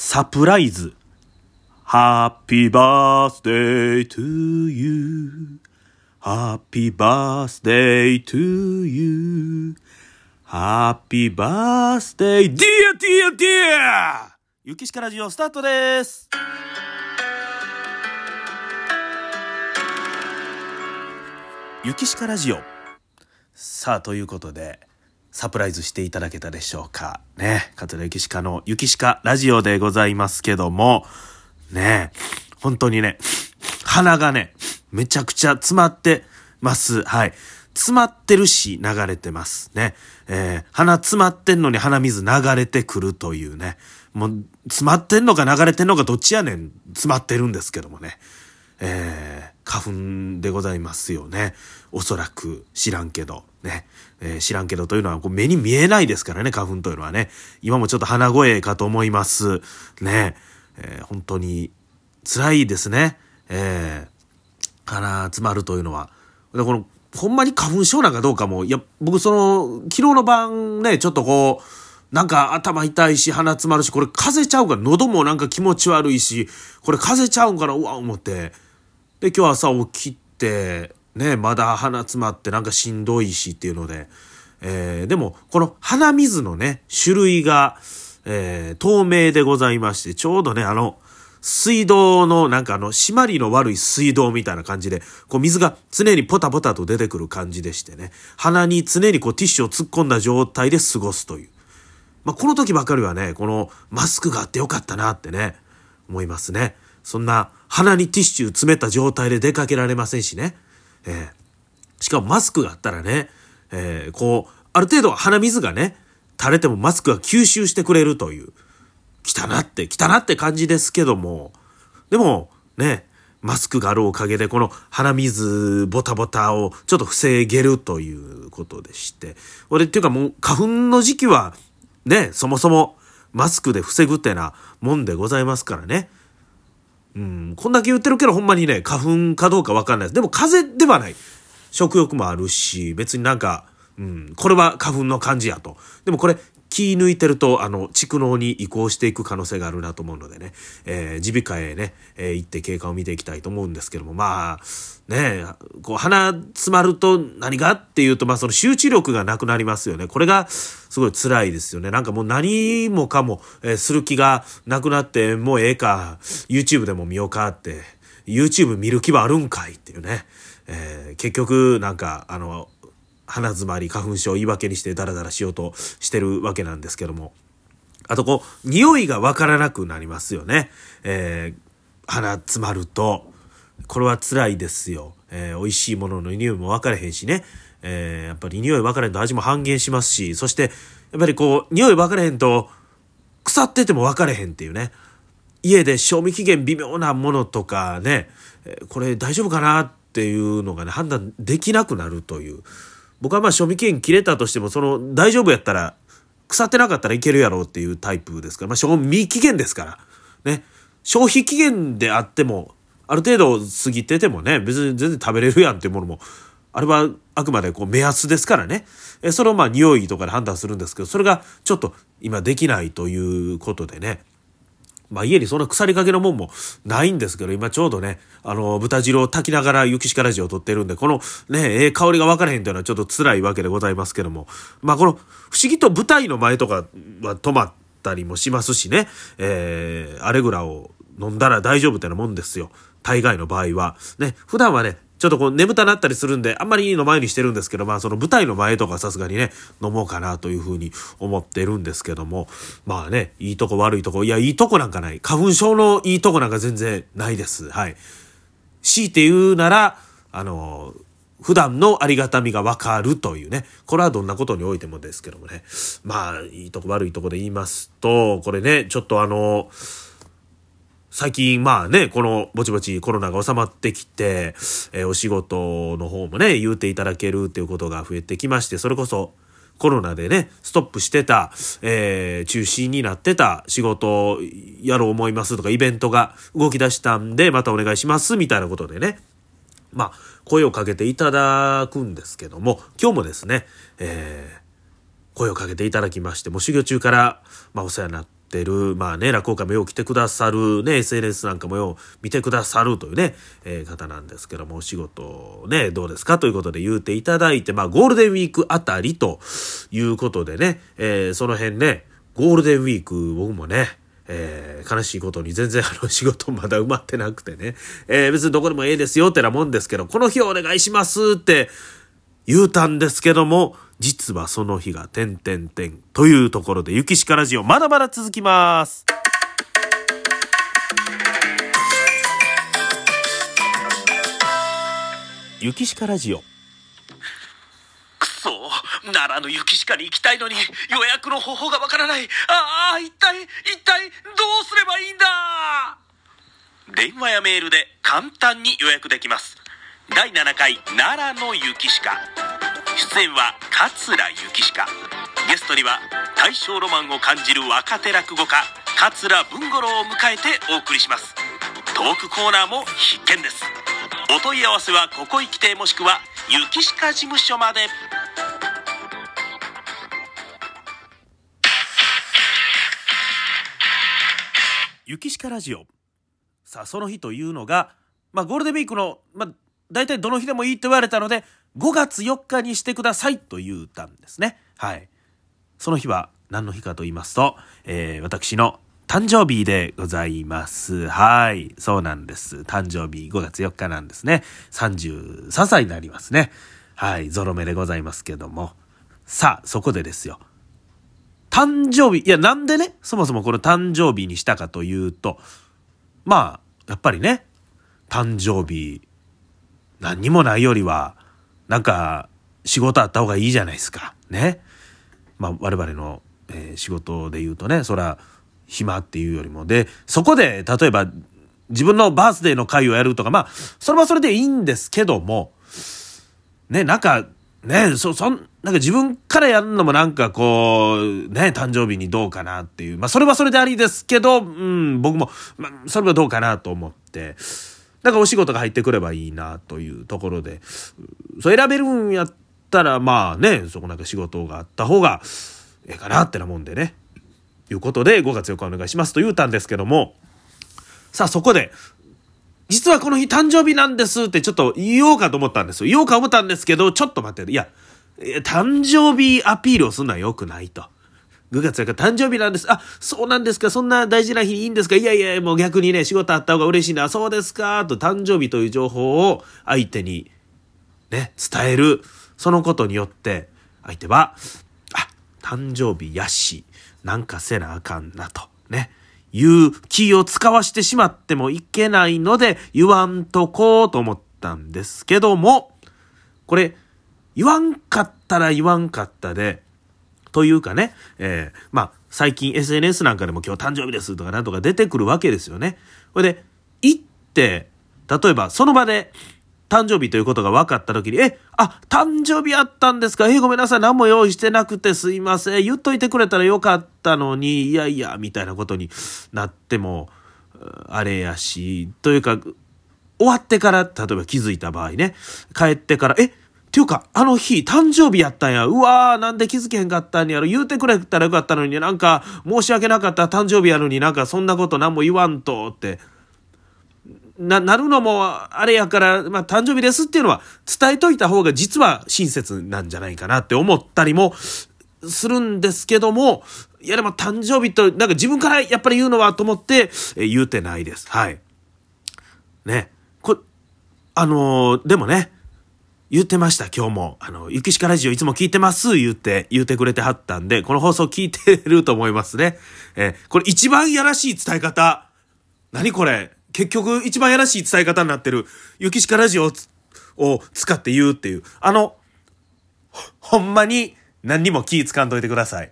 サプライズ。Happy birthday to you. Happy birthday to you. Happy birthday, dear, dear, dear! ゆきしかラジオスタートです。ゆきしかラジオ。さあ、ということで、サプライズしていただけたでしょうか。ね。桂ゆきしかのゆきしかラジオでございますけども、ね本当にね、鼻がね、めちゃくちゃ詰まってます。はい。詰まってるし、流れてます。ね。えー、鼻詰まってんのに鼻水流れてくるというね。もう、詰まってんのか流れてんのかどっちやねん、詰まってるんですけどもね。えー、花粉でございますよね。おそらく知らんけど、ね。えー知らんけどというのはこう目に見えないですからね、花粉というのはね。今もちょっと鼻声かと思います。ね。えー本当に辛いですね。えー鼻詰まるというのは。で、この、ほんまに花粉症なんかどうかも、いや、僕その、昨日の晩ね、ちょっとこう、なんか頭痛いし、鼻詰まるし、これ風邪ちゃうから、喉もなんか気持ち悪いし、これ風邪ちゃうんかな、うわ、思って。で、今日朝起きて、ね、まだ鼻詰まってなんかしんどいしっていうので、えーでも、この鼻水のね、種類が、えー透明でございまして、ちょうどね、あの、水道のなんかあの、締まりの悪い水道みたいな感じで、こう水が常にポタポタと出てくる感じでしてね、鼻に常にこうティッシュを突っ込んだ状態で過ごすという。まあ、この時ばかりはね、このマスクがあってよかったなってね、思いますね。そんな鼻にティッシュ詰めた状態で出かけられませんしね。えーしかもマスクがあったらね、えーこう、ある程度鼻水がね、垂れてもマスクが吸収してくれるという。来たなって、来たなって感じですけども。でも、ね、マスクがあるおかげで、この鼻水ボタボタをちょっと防げるということでして。俺っていうかもう花粉の時期は、ね、そもそもマスクで防ぐってなもんでございますからね。うん、こんだけ言ってるけどほんまにね、花粉かどうかわかんないです。でも風邪ではない。食欲もあるし、別になんか、うん、これは花粉の感じやと。でもこれ、気抜いてると、あの、蓄膿に移行していく可能性があるなと思うのでね、えー耳鼻科へね、えー行って経過を見ていきたいと思うんですけども、まあ、ねこう、鼻詰まると何が？っていうと、まあ、その集中力がなくなりますよね。これが、すごい辛いですよね。なんかもう何もかも、えーする気がなくなって、もうええか、YouTube でも見ようかって、YouTube 見る気はあるんかいっていうね。えー結局、なんか、あの、鼻詰まり、花粉症を言い訳にしてダラダラしようとしてるわけなんですけども。あとこう、匂いがわからなくなりますよね。えー鼻詰まると。これは辛いですよ。えー美味しいものの匂いも分からへんしね。えーやっぱり匂い分からへんと味も半減しますし、そして、やっぱりこう、匂い分からへんと、腐ってても分からへんっていうね。家で賞味期限微妙なものとかね、これ大丈夫かなっていうのがね、判断できなくなるという。僕はまあ賞味期限切れたとしても、その大丈夫やったら、腐ってなかったらいけるやろうっていうタイプですから、まあ賞味期限ですから。ね。消費期限であっても、ある程度過ぎててもね、別に全然食べれるやんっていうものも、あれはあくまでこう目安ですからね。えそれをまあ匂いとかで判断するんですけど、それがちょっと今できないということでね。まあ家にそんな腐りかけのもんもないんですけど、今ちょうどね、あの、豚汁を炊きながら雪鹿ラジオを撮ってるんで、このね、ええ香りが分からへんというのはちょっと辛いわけでございますけども、まあこの不思議と舞台の前とかは止まったりもしますしね、えー、アレグラを飲んだら大丈夫ってなもんですよ。大概の場合は。ね、普段はね、ちょっとこう眠たなったりするんで、あんまりいいの前にしてるんですけど、まあその舞台の前とかさすがにね、飲もうかなというふうに思ってるんですけども、まあね、いいとこ悪いとこ、いや、いいとこなんかない。花粉症のいいとこなんか全然ないです。はい。強いて言うなら、あの、普段のありがたみがわかるというね。これはどんなことにおいてもですけどもね。まあ、いいとこ悪いとこで言いますと、これね、ちょっとあの、最近、まあね、このぼちぼちコロナが収まってきて、えーお仕事の方もね、言うていただけるっていうことが増えてきまして、それこそコロナでね、ストップしてた、えー中止になってた仕事をやろう思いますとか、イベントが動き出したんで、またお願いします、みたいなことでね、まあ、声をかけていただくんですけども、今日もですね、えー声をかけていただきまして、もう修行中から、まあ、お世話になってってる、まあね、落語家もよう来てくださる、ね、SNS なんかもよう見てくださるというね、えー、方なんですけども、お仕事ね、どうですかということで言うていただいて、まあゴールデンウィークあたりということでね、えー、その辺ね、ゴールデンウィーク僕もね、えー、悲しいことに全然あの仕事まだ埋まってなくてね、えー、別にどこでもええですよってなもんですけど、この日お願いしますって言うたんですけども、実はその日が点々点というところで、雪しかラジオまだまだ続きます。雪しかラジオ。くそ、奈良の雪しかに行きたいのに予約の方法がわからない。ああ、一体、一体どうすればいいんだ電話やメールで簡単に予約できます。第7回奈良の雪しか。出演は桂幸鹿ゲストには大正ロマンを感じる若手落語家桂文五郎を迎えてお送りします。トークコーナーも必見です。お問い合わせはここ行き亭もしくは雪鹿事務所まで。雪鹿ラジオ。さあその日というのがまあゴールデンウィークのまあ大体どの日でもいいと言われたので5月4日にしてくださいと言うたんですね。はい。その日は何の日かと言いますと、えー、私の誕生日でございます。はい。そうなんです。誕生日5月4日なんですね。33歳になりますね。はい。ゾロ目でございますけども。さあ、そこでですよ。誕生日、いや、なんでね、そもそもこの誕生日にしたかというと、まあ、やっぱりね、誕生日、何にもないよりは、なんか仕事あった方がいいじゃないですか。ね。まあ我々の、えー、仕事で言うとね、そら暇っていうよりも。で、そこで例えば自分のバースデーの会をやるとか、まあ、それはそれでいいんですけども、ね、なんか、ね、そ、そん、なんか自分からやるのもなんかこう、ね、誕生日にどうかなっていう。まあ、それはそれでありですけど、うん、僕も、まあ、それはどうかなと思って、だかお仕事が入ってくればいいなというところで、そう選べるんやったら、まあね、そこなんか仕事があった方がええかなってなもんでね。いうことで、5月4日お願いしますと言うたんですけども、さあそこで、実はこの日誕生日なんですってちょっと言おうかと思ったんですよ。言おうか思ったんですけど、ちょっと待って、いや、誕生日アピールをすんのは良くないと。5月4日誕生日なんです。あ、そうなんですか。そんな大事な日いいんですか。いやいや、もう逆にね、仕事あった方が嬉しいな。そうですか。と誕生日という情報を相手にね、伝える。そのことによって、相手は、あ、誕生日やし、なんかせなあかんなと。ね。いう気を使わしてしまってもいけないので、言わんとこうと思ったんですけども、これ、言わんかったら言わんかったで、というかね、えー、まあ、最近 SNS なんかでも今日誕生日ですとかなんとか出てくるわけですよね。これで、行って、例えばその場で誕生日ということが分かった時に、え、あ、誕生日あったんですか？え、ごめんなさい、何も用意してなくてすいません。言っといてくれたらよかったのに、いやいや、みたいなことになっても、あれやし、というか、終わってから、例えば気づいた場合ね、帰ってから、え、ていうか、あの日、誕生日やったんや。うわー、なんで気づけへんかったんやろ。言うてくれたらよかったのに、なんか、申し訳なかった誕生日やのになんか、そんなこと何も言わんと、って。な、なるのも、あれやから、まあ、誕生日ですっていうのは、伝えといた方が実は親切なんじゃないかなって思ったりも、するんですけども、いやでも誕生日と、なんか自分からやっぱり言うのはと思って、え言うてないです。はい。ね。こ、あのー、でもね、言ってました、今日も。あの、ゆきしかラジオいつも聞いてます、言って、言ってくれてはったんで、この放送聞いてると思いますね。えー、これ一番やらしい伝え方。何これ？結局一番やらしい伝え方になってる、ゆきしかラジオを使って言うっていう。あの、ほんまに何にも気使んといてください。っ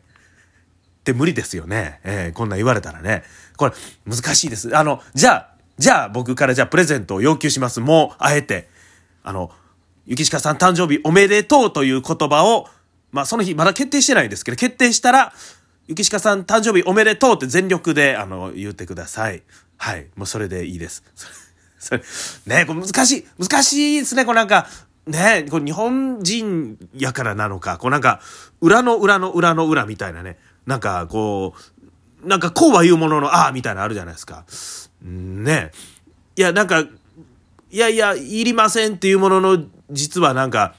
て無理ですよね。えー、こんなん言われたらね。これ、難しいです。あの、じゃあ、じゃあ僕からじゃあプレゼントを要求します。もう、あえて。あの、ゆきしかさん誕生日おめでとうという言葉を、まあその日まだ決定してないんですけど、決定したら、ゆきしかさん誕生日おめでとうって全力で、あの、言ってください。はい。もうそれでいいです。それ、ねこれ難しい、難しいですね、これなんか、ねこれ日本人やからなのか、こうなんか、裏の裏の裏の裏みたいなね、なんかこう、なんかこうは言うものの、ああ、みたいなあるじゃないですか。ねいや、なんか、いやいや、いりませんっていうものの、実はなんか、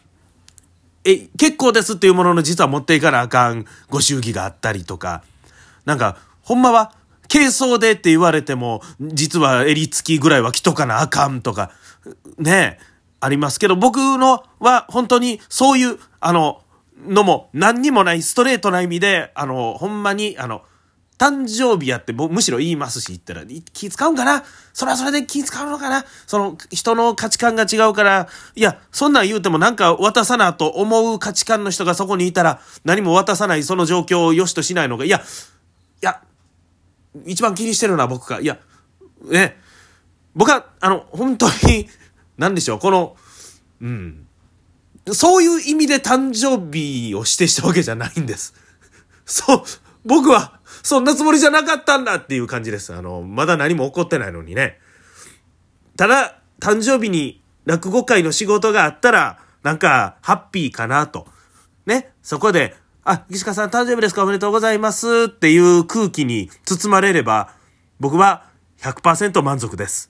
え、結構ですっていうものの実は持っていかなあかんご祝儀があったりとか、なんか、ほんまは、軽装でって言われても、実は襟付きぐらいは着とかなあかんとか、ねえありますけど、僕のは本当にそういう、あの、のも何にもないストレートな意味で、あの、ほんまに、あの、誕生日やってむしろ言いますし、言ったら、気使うんかな？それはそれで気使うのかな？その、人の価値観が違うから、いや、そんなん言うてもなんか渡さなと思う価値観の人がそこにいたら、何も渡さないその状況を良しとしないのが、いや、いや、一番気にしてるのは僕が、いや、ね、僕は、あの、本当に、何でしょう、この、うん。そういう意味で誕生日を指定したわけじゃないんです。そう、僕は、そんなつもりじゃなかったんだっていう感じです。あの、まだ何も起こってないのにね。ただ、誕生日に落語会の仕事があったら、なんか、ハッピーかなと。ね？そこで、あ、岸川さん誕生日ですか？おめでとうございますっていう空気に包まれれば、僕は100%満足です。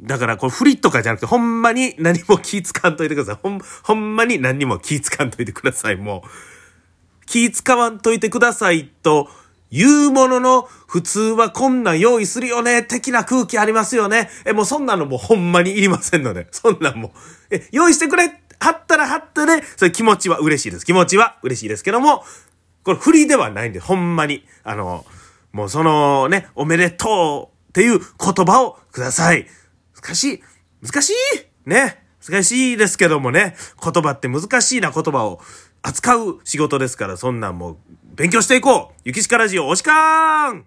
だからこれフリッとかじゃなくて、ほんまに何も気使わんといてください。ほん、ほんまに何にも気使わんといてください。もう。気使わんといてくださいと言うものの、普通はこんなん用意するよね、的な空気ありますよね。え、もうそんなのもうほんまにいりませんので、そんなんもえ、用意してくれ、はったらはったで、それ気持ちは嬉しいです。気持ちは嬉しいですけども、これ振りではないんで、ほんまに。あの、もうそのね、おめでとうっていう言葉をください。難しい。難しい？ね。難しいですけどもね、言葉って難しいな言葉を扱う仕事ですから、そんなんもう勉強していこう。雪鹿ラジオ、おしかーん